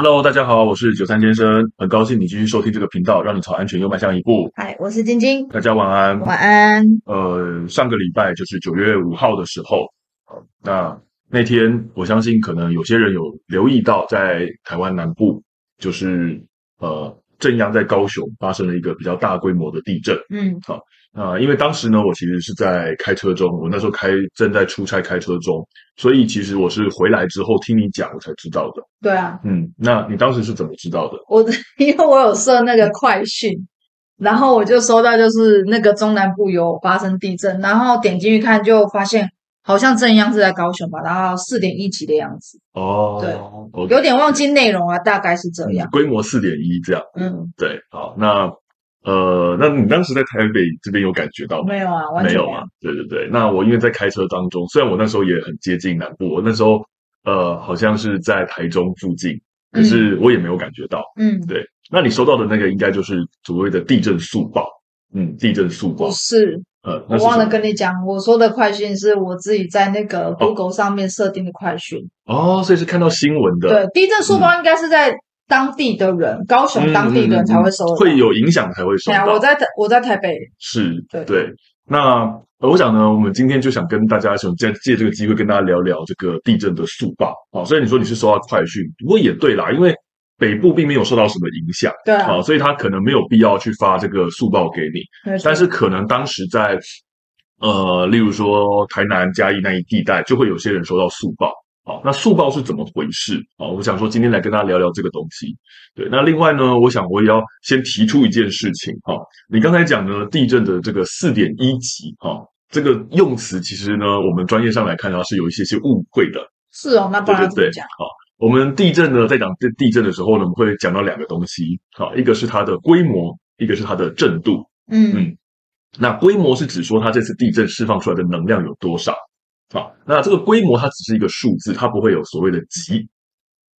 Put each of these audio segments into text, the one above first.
Hello，大家好，我是九三先生，很高兴你继续收听这个频道，让你朝安全又迈向一步。嗨，我是晶晶，大家晚安，晚安。呃，上个礼拜就是九月五号的时候，那那天我相信可能有些人有留意到，在台湾南部，就是呃正央在高雄发生了一个比较大规模的地震。嗯，好。啊、呃，因为当时呢，我其实是在开车中，我那时候开正在出差开车中，所以其实我是回来之后听你讲，我才知道的。对啊，嗯，那你当时是怎么知道的？我因为我有设那个快讯，然后我就收到就是那个中南部有发生地震，然后点进去看就发现好像震央是在高雄吧，然后四点一级的样子。哦，对有点忘记内容啊，大概是这样，嗯、规模四点一这样。嗯，对，好，那。呃，那你当时在台北这边有感觉到吗？没有啊，完全没有，啊。对对对，那我因为在开车当中，虽然我那时候也很接近南部，我那时候呃好像是在台中附近，可是我也没有感觉到。嗯，对。那你收到的那个应该就是所谓的地震速报。嗯，地震速报。不是，呃，我忘了跟你讲，我说的快讯是我自己在那个 Google 上面设定的快讯。哦，所以是看到新闻的。对，地震速报应该是在。当地的人，高雄当地的人才会收到，嗯嗯嗯，会有影响才会收到。我在台，我在台北，是对对。那我想呢，我们今天就想跟大家想借借这个机会跟大家聊聊这个地震的速报。啊，虽然你说你是收到快讯，不过也对啦，因为北部并没有受到什么影响，对啊，好，所以他可能没有必要去发这个速报给你。但是可能当时在呃，例如说台南嘉义那一地带，就会有些人收到速报。好，那速报是怎么回事？好，我想说今天来跟大家聊聊这个东西。对，那另外呢，我想我也要先提出一件事情。哈，你刚才讲的地震的这个四点一级，哈，这个用词其实呢，我们专业上来看的话是有一些些误会的。是哦，那不然怎么讲？好，我们地震呢，在讲这地震的时候呢，我们会讲到两个东西。好，一个是它的规模，一个是它的震度。嗯嗯，那规模是指说它这次地震释放出来的能量有多少。好，那这个规模它只是一个数字，它不会有所谓的级。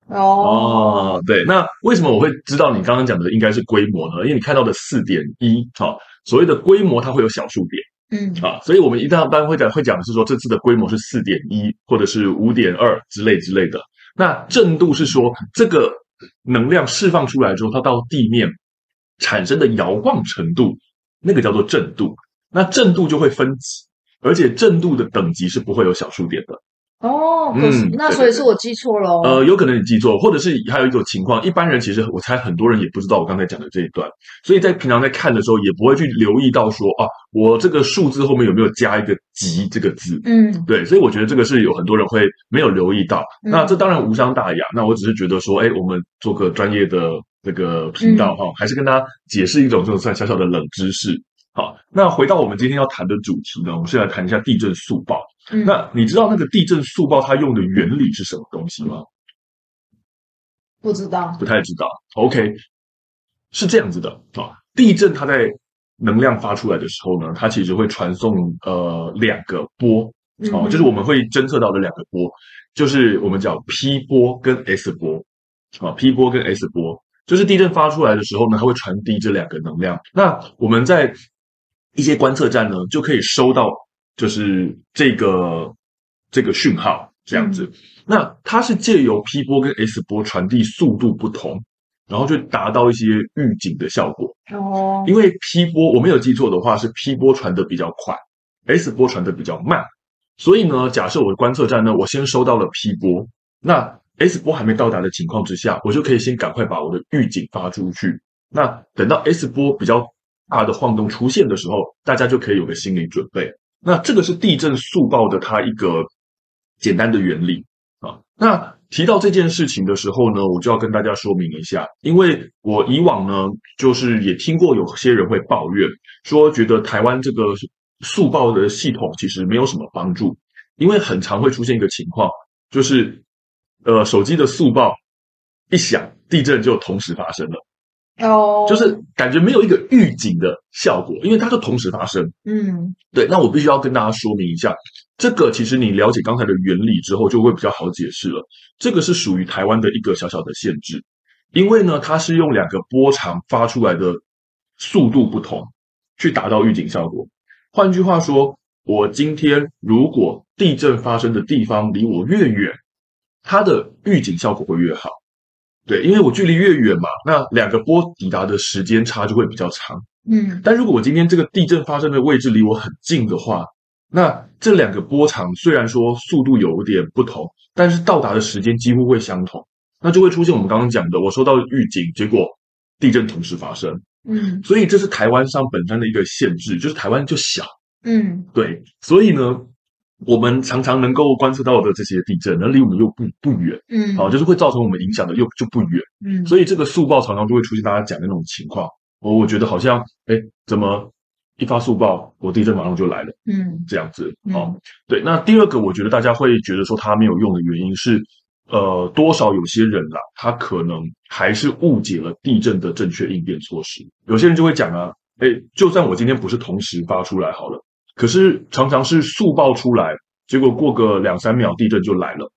哦哦，对，那为什么我会知道你刚刚讲的应该是规模呢？因为你看到的四点一，好，所谓的规模它会有小数点，嗯，啊，所以我们一般会讲会讲的是说这次的规模是四点一或者是五点二之类之类的。那震度是说这个能量释放出来之后，它到地面产生的摇晃程度，那个叫做震度。那震度就会分级。而且震度的等级是不会有小数点的哦，可是、嗯、那所以是我记错了、哦。呃，有可能你记错，或者是还有一种情况，一般人其实我猜很多人也不知道我刚才讲的这一段，所以在平常在看的时候也不会去留意到说啊，我这个数字后面有没有加一个级这个字？嗯，对，所以我觉得这个是有很多人会没有留意到。嗯、那这当然无伤大雅，那我只是觉得说，哎，我们做个专业的这个频道哈、嗯，还是跟大家解释一种这种算小小的冷知识。好，那回到我们今天要谈的主题呢，我们先来谈一下地震速报。嗯，那你知道那个地震速报它用的原理是什么东西吗？不知道，不太知道。OK，是这样子的啊，地震它在能量发出来的时候呢，它其实会传送呃两个波，哦、嗯，就是我们会侦测到的两个波，就是我们叫 P 波跟 S 波，啊，P 波跟 S 波，就是地震发出来的时候呢，它会传递这两个能量。那我们在一些观测站呢，就可以收到，就是这个这个讯号这样子。嗯、那它是借由 P 波跟 S 波传递速度不同，然后就达到一些预警的效果。哦，因为 P 波我没有记错的话，是 P 波传的比较快，S 波传的比较慢。所以呢，假设我的观测站呢，我先收到了 P 波，那 S 波还没到达的情况之下，我就可以先赶快把我的预警发出去。那等到 S 波比较大的晃动出现的时候，大家就可以有个心理准备。那这个是地震速报的它一个简单的原理啊。那提到这件事情的时候呢，我就要跟大家说明一下，因为我以往呢，就是也听过有些人会抱怨说，觉得台湾这个速报的系统其实没有什么帮助，因为很常会出现一个情况，就是呃，手机的速报一响，地震就同时发生了。哦、oh.，就是感觉没有一个预警的效果，因为它就同时发生。嗯，对。那我必须要跟大家说明一下，这个其实你了解刚才的原理之后，就会比较好解释了。这个是属于台湾的一个小小的限制，因为呢，它是用两个波长发出来的速度不同，去达到预警效果。换句话说，我今天如果地震发生的地方离我越远，它的预警效果会越好。对，因为我距离越远嘛，那两个波抵达的时间差就会比较长。嗯，但如果我今天这个地震发生的位置离我很近的话，那这两个波长虽然说速度有点不同，但是到达的时间几乎会相同，那就会出现我们刚刚讲的，我收到预警，结果地震同时发生。嗯，所以这是台湾上本身的一个限制，就是台湾就小。嗯，对，所以呢，我们常常能够观测到的这些地震，那离我们又不不远。嗯，好，就是会造成我们影响的又就不远。嗯，所以这个速报常常就会出现大家讲的那种情况。我我觉得好像，哎，怎么一发速报，我地震马上就来了？嗯，这样子。嗯、哦，对。那第二个，我觉得大家会觉得说它没有用的原因是，呃，多少有些人啦，他可能还是误解了地震的正确应变措施。有些人就会讲啊，哎，就算我今天不是同时发出来好了，可是常常是速报出来，结果过个两三秒，地震就来了，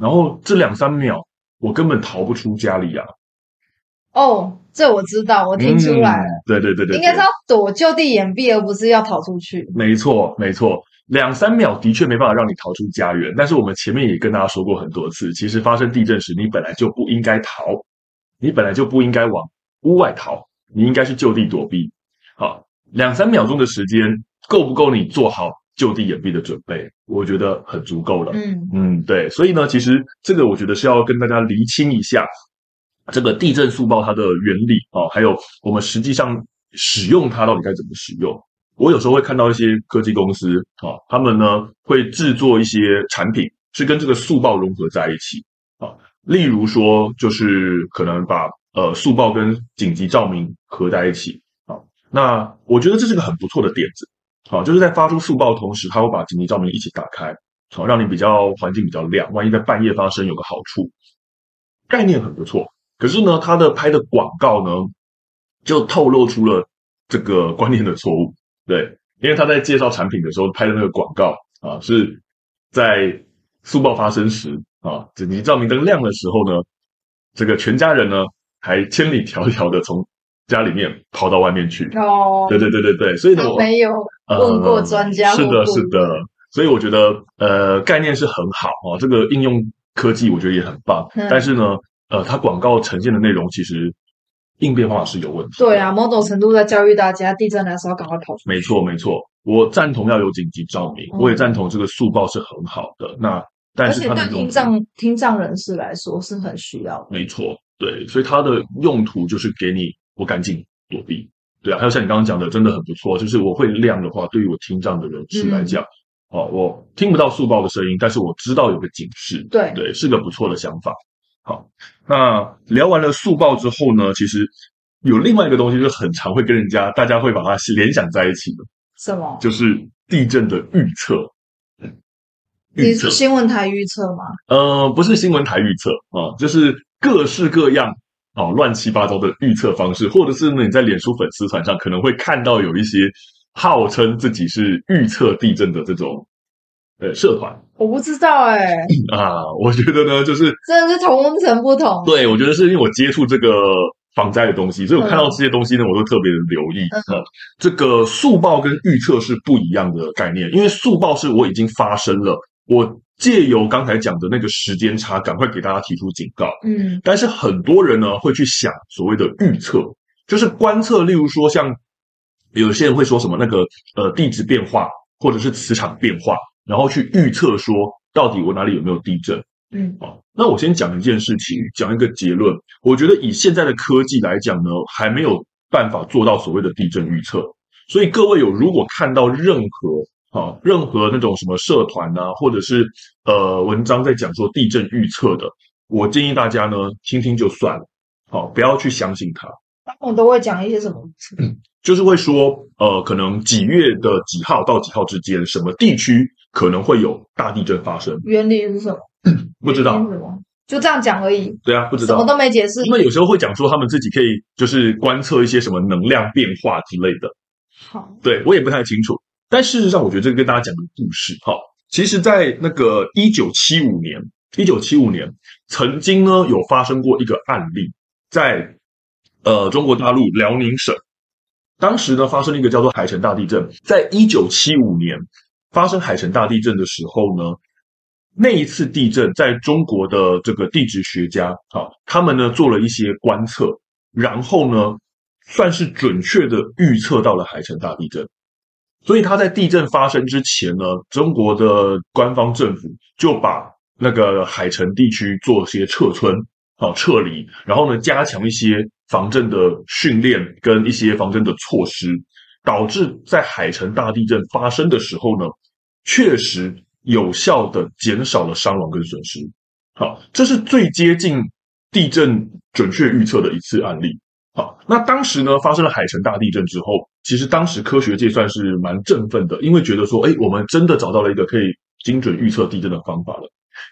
然后这两三秒我根本逃不出家里呀、啊。哦，这我知道，我听出来了。嗯、对对对对，应该是要躲就地掩蔽，而不是要逃出去。没错，没错，两三秒的确没办法让你逃出家园。但是我们前面也跟大家说过很多次，其实发生地震时，你本来就不应该逃，你本来就不应该往屋外逃，你应该是就地躲避。好，两三秒钟的时间够不够你做好就地掩蔽的准备？我觉得很足够了。嗯嗯，对。所以呢，其实这个我觉得是要跟大家厘清一下。这个地震速报它的原理啊，还有我们实际上使用它到底该怎么使用？我有时候会看到一些科技公司啊，他们呢会制作一些产品，是跟这个速报融合在一起啊。例如说，就是可能把呃速报跟紧急照明合在一起啊。那我觉得这是个很不错的点子啊，就是在发出速报的同时，它会把紧急照明一起打开，好让你比较环境比较亮。万一在半夜发生，有个好处，概念很不错。可是呢，他的拍的广告呢，就透露出了这个观念的错误。对，因为他在介绍产品的时候拍的那个广告啊，是在速报发生时啊，紧急照明灯亮的时候呢，这个全家人呢还千里迢迢的从家里面跑到外面去。哦，对对对对对，所以呢，我没有问过专家。呃，是的，是的，所以我觉得呃概念是很好啊，这个应用科技我觉得也很棒，嗯，但是呢。呃，它广告呈现的内容其实应变方法是有问题。对啊，某种程度在教育大家，地震来的时候赶快跑出去。没错，没错，我赞同要有紧急照明，嗯、我也赞同这个速报是很好的。那但是它的听障听障人士来说是很需要的。没错，对，所以它的用途就是给你我赶紧躲避。对啊，还有像你刚刚讲的，真的很不错，就是我会亮的话，对于我听障的人士来讲，哦、嗯，我听不到速报的声音，但是我知道有个警示。对对，是个不错的想法。好，那聊完了速报之后呢，其实有另外一个东西，就是很常会跟人家大家会把它联想在一起的。什么？就是地震的预测。你是新闻台预测吗？呃，不是新闻台预测啊，就是各式各样哦乱七八糟的预测方式，或者是呢你在脸书粉丝团上可能会看到有一些号称自己是预测地震的这种。呃，社团我不知道哎、欸、啊，我觉得呢，就是真的是同温层不同。对，我觉得是因为我接触这个防灾的东西，所以我看到这些东西呢，我都特别的留意。嗯，嗯，这个速报跟预测是不一样的概念，因为速报是我已经发生了，我借由刚才讲的那个时间差，赶快给大家提出警告。嗯，但是很多人呢会去想所谓的预测，就是观测，例如说像有些人会说什么那个呃地质变化或者是磁场变化。然后去预测说，到底我哪里有没有地震？嗯，好，那我先讲一件事情，讲一个结论。我觉得以现在的科技来讲呢，还没有办法做到所谓的地震预测。所以各位有如果看到任何啊，任何那种什么社团啊，或者是呃文章在讲说地震预测的，我建议大家呢听听就算了，好，不要去相信他。他们都会讲一些什么？嗯，就是会说，呃，可能几月的几号到几号之间，什么地区可能会有大地震发生？原理是什么？不知道，就这样讲而已。对啊，不知道，什么都没解释。因为有时候会讲说他们自己可以就是观测一些什么能量变化之类的。好，对，我也不太清楚。但事实上，我觉得这个跟大家讲个故事，哈，其实，在那个一九七五年，一九七五年曾经呢有发生过一个案例，在。呃，中国大陆辽宁省，当时呢发生了一个叫做海城大地震。在一九七五年发生海城大地震的时候呢，那一次地震，在中国的这个地质学家啊，他们呢做了一些观测，然后呢，算是准确的预测到了海城大地震。所以他在地震发生之前呢，中国的官方政府就把那个海城地区做些撤村，好撤离，然后呢，加强一些防震的训练跟一些防震的措施，导致在海城大地震发生的时候呢，确实。有效的减少了伤亡跟损失，好，这是最接近地震准确预测的一次案例。好，那当时呢，发生了海城大地震之后，其实当时科学界算是蛮振奋的，因为觉得说，哎，我们真的找到了一个可以精准预测地震的方法了。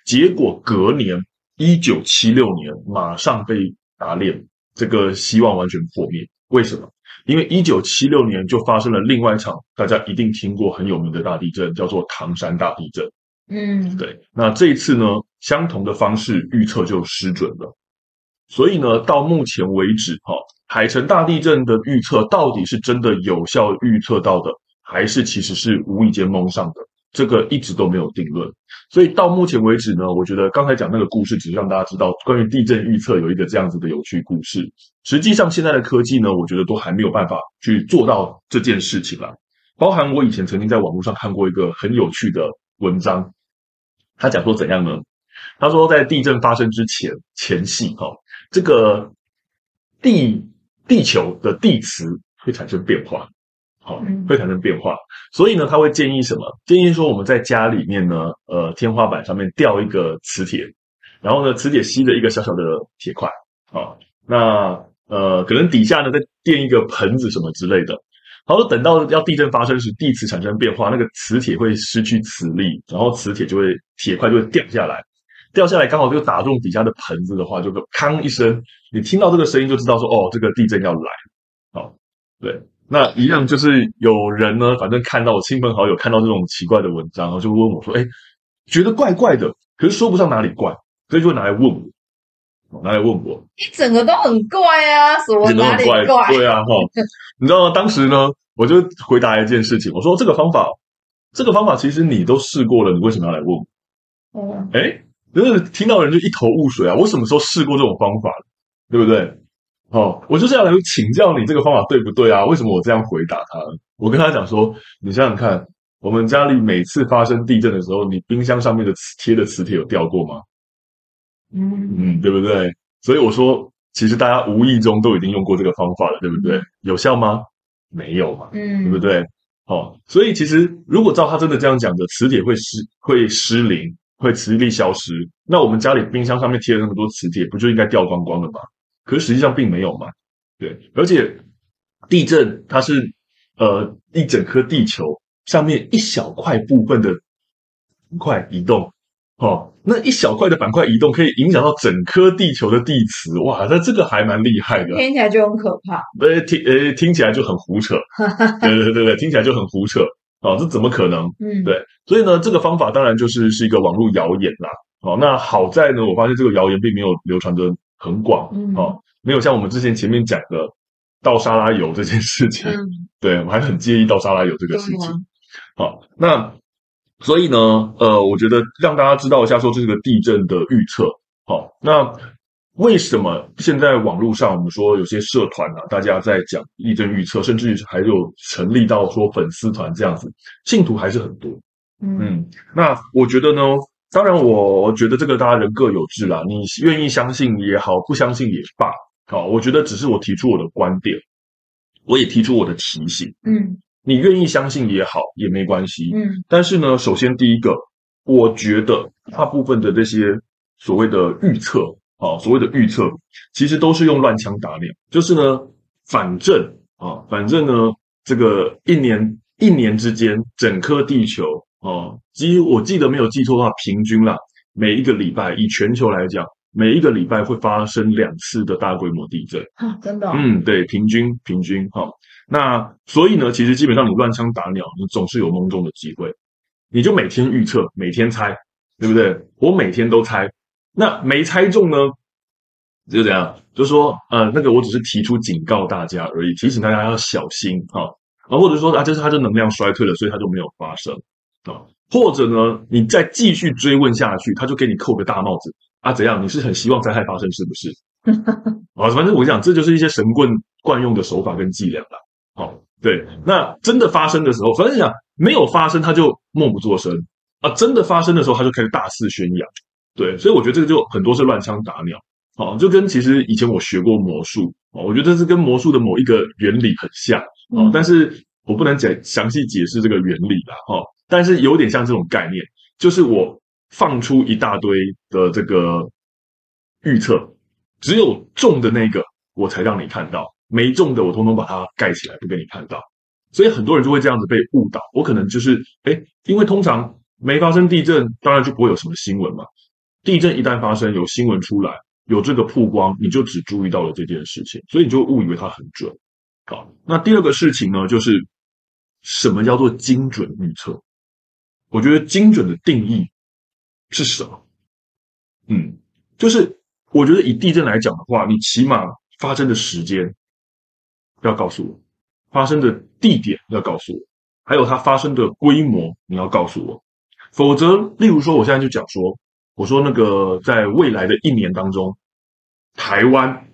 结果隔年，一九七六年，马上被打脸，这个希望完全破灭。为什么？因为一九七六年就发生了另外一场大家一定听过很有名的大地震，叫做唐山大地震。嗯，对。那这一次呢，相同的方式预测就失准了。所以呢，到目前为止，哈，海城大地震的预测到底是真的有效预测到的，还是其实是无意间蒙上的？这个一直都没有定论，所以到目前为止呢，我觉得刚才讲那个故事，只是让大家知道关于地震预测有一个这样子的有趣故事。实际上，现在的科技呢，我觉得都还没有办法去做到这件事情啦。包含我以前曾经在网络上看过一个很有趣的文章，他讲说怎样呢？他说在地震发生之前前夕，哈，这个地地球的地磁会产生变化。好，会产生变化，所以呢，他会建议什么？建议说我们在家里面呢，呃，天花板上面吊一个磁铁，然后呢，磁铁吸着一个小小的铁块，啊，那呃，可能底下呢再垫一个盆子什么之类的。好，等到要地震发生时，地磁产生变化，那个磁铁会失去磁力，然后磁铁就会铁块就会掉下来，掉下来刚好就打中底下的盆子的话，就个砰一声，你听到这个声音就知道说，哦，这个地震要来。好，对。那一样就是有人呢，反正看到我亲朋好友看到这种奇怪的文章，然后就问我说：“哎，觉得怪怪的，可是说不上哪里怪，所以就拿来问我，拿来问我。一整个都很怪啊，什么哪里怪？怪对啊，哈，你知道吗？当时呢，我就回答一件事情，我说这个方法，这个方法其实你都试过了，你为什么要来问我？哦，哎，就是听到人就一头雾水啊，我什么时候试过这种方法，对不对？哦，我就是要来请教你这个方法对不对啊？为什么我这样回答他？我跟他讲说，你想想看，我们家里每次发生地震的时候，你冰箱上面的磁贴的磁铁有掉过吗？嗯嗯，对不对？所以我说，其实大家无意中都已经用过这个方法了，对不对？有效吗？没有嘛，嗯，对不对？哦，所以其实如果照他真的这样讲的，磁铁会失会失灵，会磁力消失，那我们家里冰箱上面贴了那么多磁铁，不就应该掉光光了吗？可是实际上并没有嘛，对，而且地震它是呃一整颗地球上面一小块部分的板块移动，哦，那一小块的板块移动可以影响到整颗地球的地磁，哇，那这个还蛮厉害的，听起来就很可怕，呃听呃听起来就很胡扯，对对对对，听起来就很胡扯，哦，这怎么可能？嗯，对，所以呢，这个方法当然就是是一个网络谣言啦，哦，那好在呢，我发现这个谣言并没有流传的。很广哦，没有像我们之前前面讲的倒沙拉油这件事情，嗯、对，我还很介意倒沙拉油这个事情。好，那所以呢，呃，我觉得让大家知道一下，说这是个地震的预测。好，那为什么现在网络上我们说有些社团啊，大家在讲地震预测，甚至还有成立到说粉丝团这样子，信徒还是很多。嗯，嗯，那我觉得呢。当然，我觉得这个大家人各有志啦。你愿意相信也好，不相信也罢。好，我觉得只是我提出我的观点，我也提出我的提醒。嗯，你愿意相信也好，也没关系。嗯，但是呢，首先第一个，我觉得大部分的这些所谓的预测，啊，所谓的预测，其实都是用乱枪打鸟。就是呢，反正啊，反正呢，这个一年一年之间，整颗地球。哦，几乎我记得没有记错的话，平均啦，每一个礼拜以全球来讲，每一个礼拜会发生两次的大规模地震。啊，真的哦？嗯，对，平均平均哈。那所以呢，其实基本上你乱枪打鸟，你总是有蒙中的机会。你就每天预测，每天猜，对不对？我每天都猜，那没猜中呢，就这样，就说呃，那个我只是提出警告大家而已，提醒大家要小心哈。啊，或者说啊，就是它的能量衰退了，所以它就没有发生。啊，或者呢，你再继续追问下去，他就给你扣个大帽子啊？怎样？你是很希望灾害发生是不是？啊，反正我讲，这就是一些神棍惯用的手法跟伎俩了。好，对，那真的发生的时候，反正讲没有发生，他就默不作声啊；真的发生的时候，他就开始大肆宣扬。对，所以我觉得这个就很多是乱枪打鸟。好，就跟其实以前我学过魔术，我觉得这是跟魔术的某一个原理很像。哦，但是我不能解详细解释这个原理啦。哈，但是有点像这种概念，就是我放出一大堆的这个预测，只有中的那个我才让你看到，没中的我通通把它盖起来，不给你看到。所以很多人就会这样子被误导。我可能就是，诶，因为通常没发生地震，当然就不会有什么新闻嘛。地震一旦发生，有新闻出来。有这个曝光，你就只注意到了这件事情，所以你就误以为它很准。好，那第二个事情呢，就是什么叫做精准预测？我觉得精准的定义是什么？嗯，就是我觉得以地震来讲的话，你起码发生的时间要告诉我，发生的地点要告诉我，还有它发生的规模你要告诉我，否则，例如说，我现在就讲说。我说那个，在未来的一年当中，台湾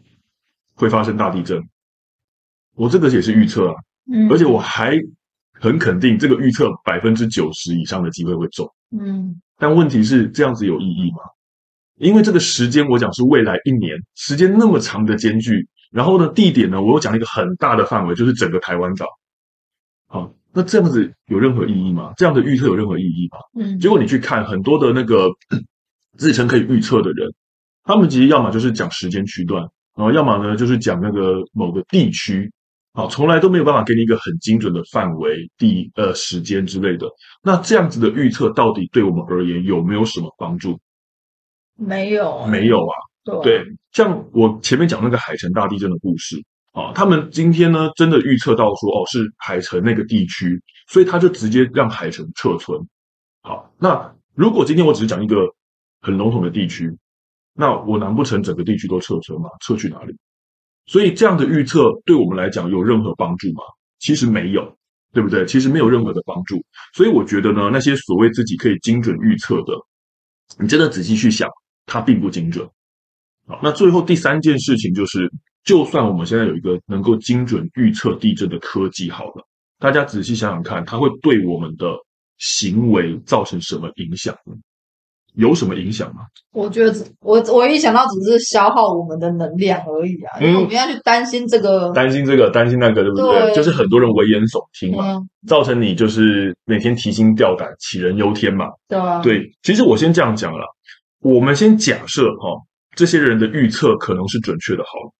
会发生大地震。我这个也是预测啊，嗯，而且我还很肯定这个预测百分之九十以上的机会会中，嗯。但问题是这样子有意义吗？因为这个时间我讲是未来一年，时间那么长的间距，然后呢，地点呢，我又讲了一个很大的范围，就是整个台湾岛。好，那这样子有任何意义吗？这样的预测有任何意义吗？嗯。结果你去看很多的那个。自称可以预测的人，他们其实要么就是讲时间区段，然后要么呢就是讲那个某个地区，好，从来都没有办法给你一个很精准的范围、地呃时间之类的。那这样子的预测到底对我们而言有没有什么帮助？没有，没有啊。对，对，像我前面讲那个海城大地震的故事啊，他们今天呢真的预测到说哦是海城那个地区，所以他就直接让海城撤村。好，那如果今天我只是讲一个。很笼统的地区，那我难不成整个地区都撤车吗？撤去哪里？所以这样的预测对我们来讲有任何帮助吗？其实没有，对不对？其实没有任何的帮助。所以我觉得呢，那些所谓自己可以精准预测的，你真的仔细去想，它并不精准。好，那最后第三件事情就是，就算我们现在有一个能够精准预测地震的科技，好了，大家仔细想想看，它会对我们的行为造成什么影响？有什么影响吗？我觉得我我一想到只是消耗我们的能量而已啊，嗯、因为我们要去担心这个，担心这个，担心那个，对不对？对，就是很多人危言耸听嘛，嗯、造成你就是每天提心吊胆、杞人忧天嘛。对啊，对。其实我先这样讲了，我们先假设哈、哦，这些人的预测可能是准确的，好了。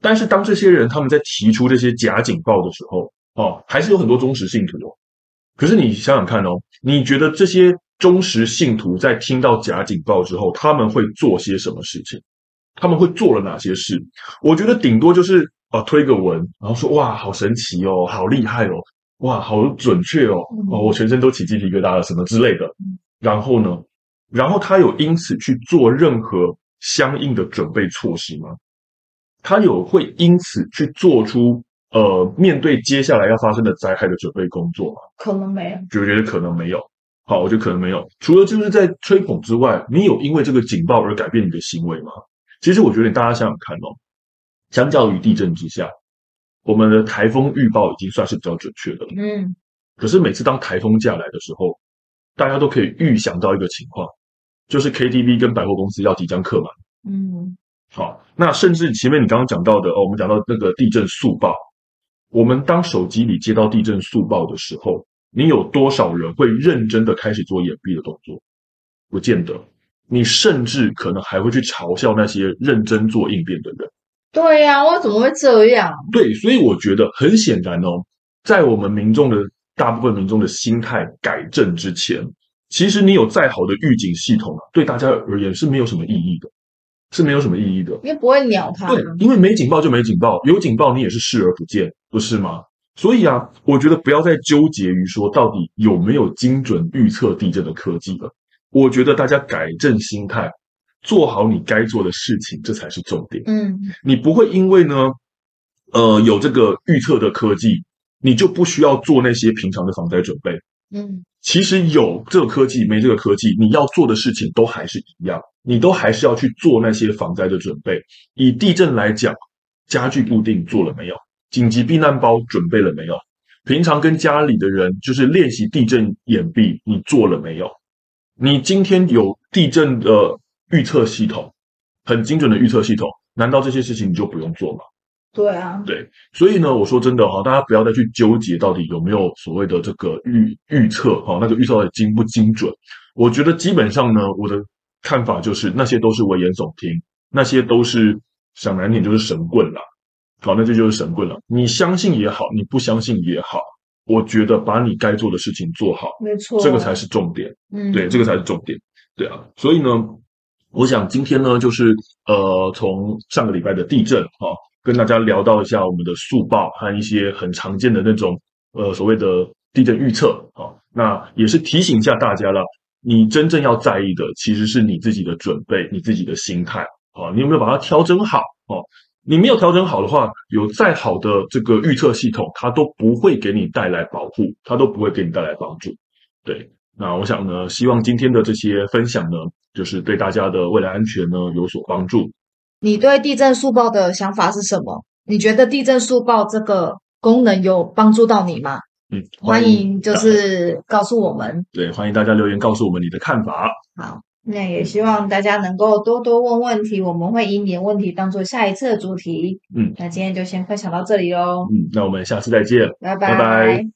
但是当这些人他们在提出这些假警报的时候，哦，还是有很多忠实信徒哦。可是你想想看哦，你觉得这些？忠实信徒在听到假警报之后，他们会做些什么事情？他们会做了哪些事？我觉得顶多就是啊，推个文，然后说哇，好神奇哦，好厉害哦，哇，好准确哦，哦，我全身都起鸡皮疙瘩了，什么之类的。然后呢，然后他有因此去做任何相应的准备措施吗？他有会因此去做出呃面对接下来要发生的灾害的准备工作吗？可能没有，就觉得可能没有。好，我觉得可能没有。除了就是在吹捧之外，你有因为这个警报而改变你的行为吗？其实我觉得大家想想看哦，相较于地震之下，我们的台风预报已经算是比较准确的了。嗯。可是每次当台风下来的时候，大家都可以预想到一个情况，就是 KTV 跟百货公司要即将客满。嗯。好，那甚至前面你刚刚讲到的哦，我们讲到那个地震速报，我们当手机里接到地震速报的时候。你有多少人会认真的开始做掩蔽的动作？不见得。你甚至可能还会去嘲笑那些认真做应变的人。对呀、啊，我怎么会这样？对，所以我觉得很显然哦，在我们民众的大部分民众的心态改正之前，其实你有再好的预警系统啊，对大家而言是没有什么意义的，是没有什么意义的。因为不会鸟他。对，因为没警报就没警报，有警报你也是视而不见，不是吗？所以啊，我觉得不要再纠结于说到底有没有精准预测地震的科技了。我觉得大家改正心态，做好你该做的事情，这才是重点。嗯，你不会因为呢，呃，有这个预测的科技，你就不需要做那些平常的防灾准备。嗯，其实有这个科技没这个科技，你要做的事情都还是一样，你都还是要去做那些防灾的准备。以地震来讲，家具固定做了没有？紧急避难包准备了没有？平常跟家里的人就是练习地震掩蔽，你做了没有？你今天有地震的预测系统，很精准的预测系统，难道这些事情你就不用做吗？对啊，对，所以呢，我说真的哈，大家不要再去纠结到底有没有所谓的这个预预测哈，那个预测到底精不精准？我觉得基本上呢，我的看法就是那些都是危言耸听，那些都是想难听就是神棍了，好，那这就是神棍了。你相信也好，你不相信也好，我觉得把你该做的事情做好，没错，这个才是重点。嗯，对，这个才是重点。对啊，所以呢，我想今天呢，就是呃，从上个礼拜的地震哈。跟大家聊到一下我们的速报和一些很常见的那种呃所谓的地震预测啊，那也是提醒一下大家了，你真正要在意的其实是你自己的准备，你自己的心态啊，你有没有把它调整好哦？你没有调整好的话，有再好的这个预测系统，它都不会给你带来保护，它都不会给你带来帮助。对，那我想呢，希望今天的这些分享呢，就是对大家的未来安全呢有所帮助。你对地震速报的想法是什么？你觉得地震速报这个功能有帮助到你吗？嗯，欢迎就是告诉我们。对，欢迎大家留言告诉我们你的看法。好，那也希望大家能够多多问问题，我们会以你的问题当做下一次的主题。嗯，那今天就先分享到这里喽。嗯，那我们下次再见，拜拜。拜拜。